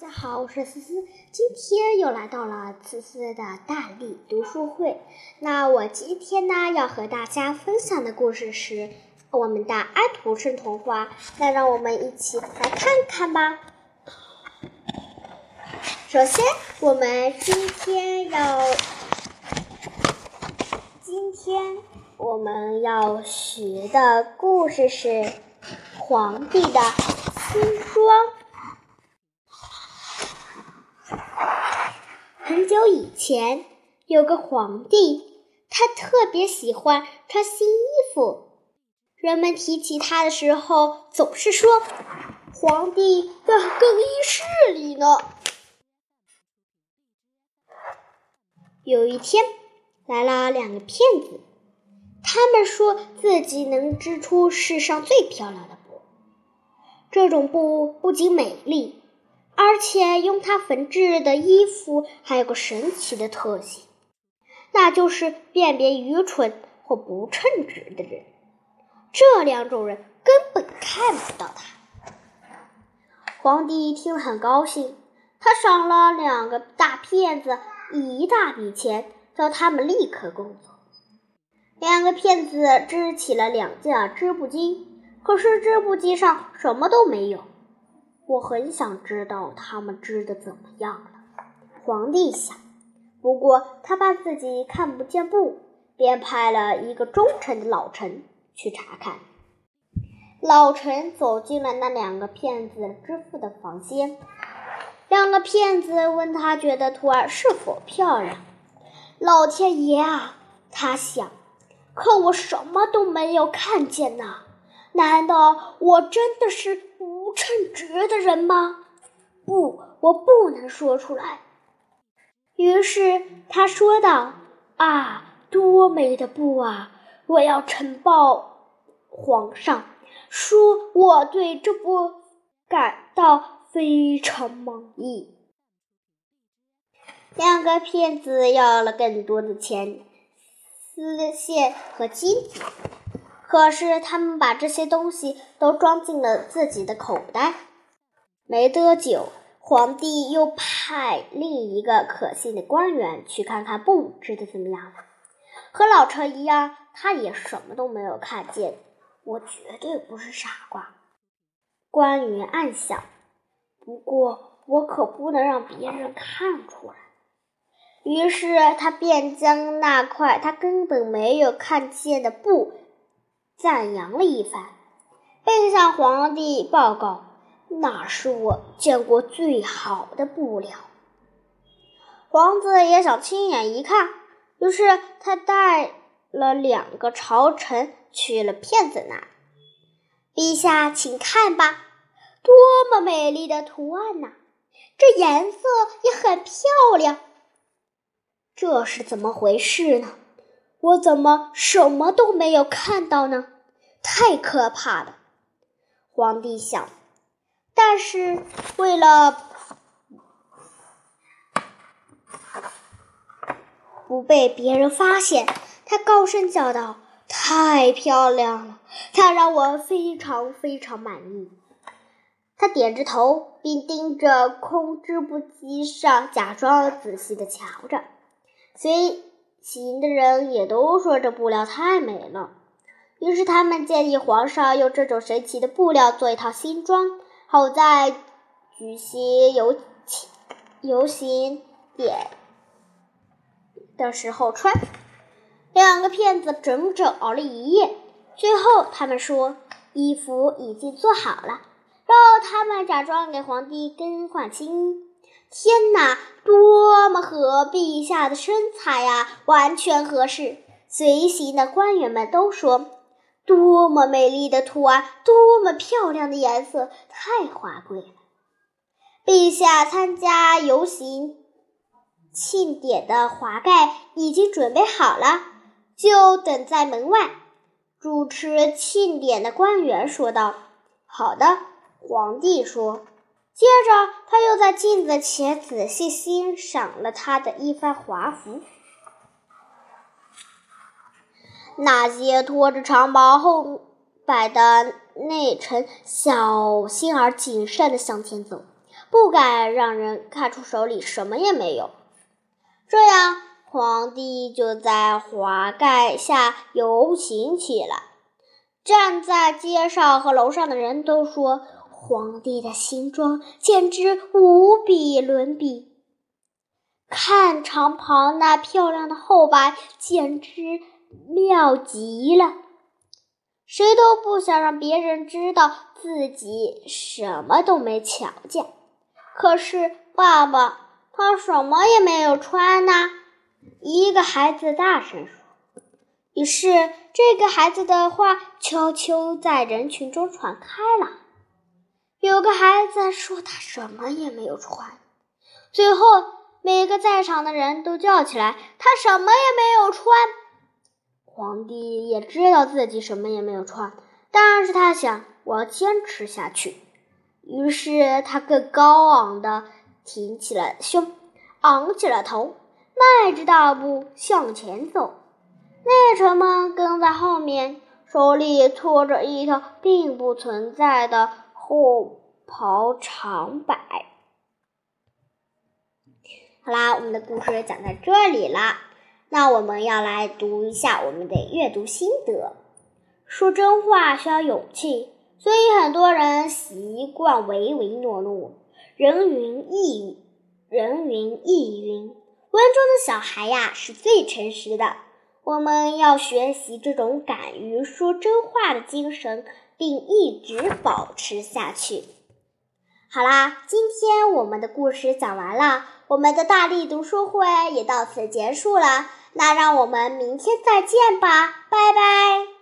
大家好，我是思思，今天又来到了思思的大力读书会。那我今天呢要和大家分享的故事是我们的安徒生童话，那让我们一起来看看吧。首先，我们今天要，今天我们要学的故事是《皇帝的新装》。很久以前，有个皇帝，他特别喜欢穿新衣服。人们提起他的时候，总是说：“皇帝在更衣室里呢。”有一天，来了两个骗子，他们说自己能织出世上最漂亮的布。这种布不仅美丽。而且用它缝制的衣服还有个神奇的特性，那就是辨别愚蠢或不称职的人。这两种人根本看不到他。皇帝一听很高兴，他赏了两个大骗子一大笔钱，叫他们立刻工作。两个骗子织起了两件织布机，可是织布机上什么都没有。我很想知道他们织的怎么样了，皇帝想。不过他怕自己看不见布，便派了一个忠诚的老臣去查看。老臣走进了那两个骗子织布的房间，两个骗子问他觉得图案是否漂亮。老天爷啊，他想，可我什么都没有看见呢。难道我真的是？称职的人吗？不，我不能说出来。于是他说道：“啊，多美的布啊！我要呈报皇上，说我对这布感到非常满意。”两个骗子要了更多的钱，丝线和金子。可是他们把这些东西都装进了自己的口袋。没多久，皇帝又派另一个可信的官员去看看布织的怎么样了。和老陈一样，他也什么都没有看见。我绝对不是傻瓜，官员暗想。不过我可不能让别人看出来。于是他便将那块他根本没有看见的布。赞扬了一番，并向皇帝报告：“那是我见过最好的布料。”皇子也想亲眼一看，于是他带了两个朝臣去了骗子那。陛下，请看吧，多么美丽的图案呐！这颜色也很漂亮。这是怎么回事呢？我怎么什么都没有看到呢？太可怕了，皇帝想。但是为了不被别人发现，他高声叫道：“太漂亮了，它让我非常非常满意。”他点着头，并盯着空织布机上，假装仔细的瞧着。随行的人也都说这布料太美了。于是他们建议皇上用这种神奇的布料做一套新装，好在举行游游行典的时候穿。两个骗子整整熬了一夜，最后他们说衣服已经做好了，让他们假装给皇帝更换新衣。天哪，多么合陛下的身材呀，完全合适！随行的官员们都说。多么美丽的图案，多么漂亮的颜色，太华贵了！陛下参加游行庆典的华盖已经准备好了，就等在门外。主持庆典的官员说道：“好的。”皇帝说。接着，他又在镜子前仔细欣赏了他的一番华服。那些拖着长矛后摆的内臣小心而谨慎地向前走，不敢让人看出手里什么也没有。这样，皇帝就在华盖下游行起来。站在街上和楼上的人都说，皇帝的新装简直无比伦比。看长袍那漂亮的后摆，简直妙极了。谁都不想让别人知道自己什么都没瞧见。可是爸爸他什么也没有穿呢。一个孩子大声说。于是这个孩子的话悄悄在人群中传开了。有个孩子说他什么也没有穿。最后每个在场的人都叫起来：“他什么也没有穿。”皇帝也知道自己什么也没有穿，但是他想，我要坚持下去。于是他更高昂的挺起了胸，昂起了头，迈着大步向前走。内臣们跟在后面，手里拖着一条并不存在的后袍长摆。好啦，我们的故事讲到这里啦。那我们要来读一下我们的阅读心得。说真话需要勇气，所以很多人习惯唯唯诺诺。人云亦云，人云亦云。文中的小孩呀，是最诚实的。我们要学习这种敢于说真话的精神，并一直保持下去。好啦，今天我们的故事讲完了，我们的大力读书会也到此结束了。那让我们明天再见吧，拜拜。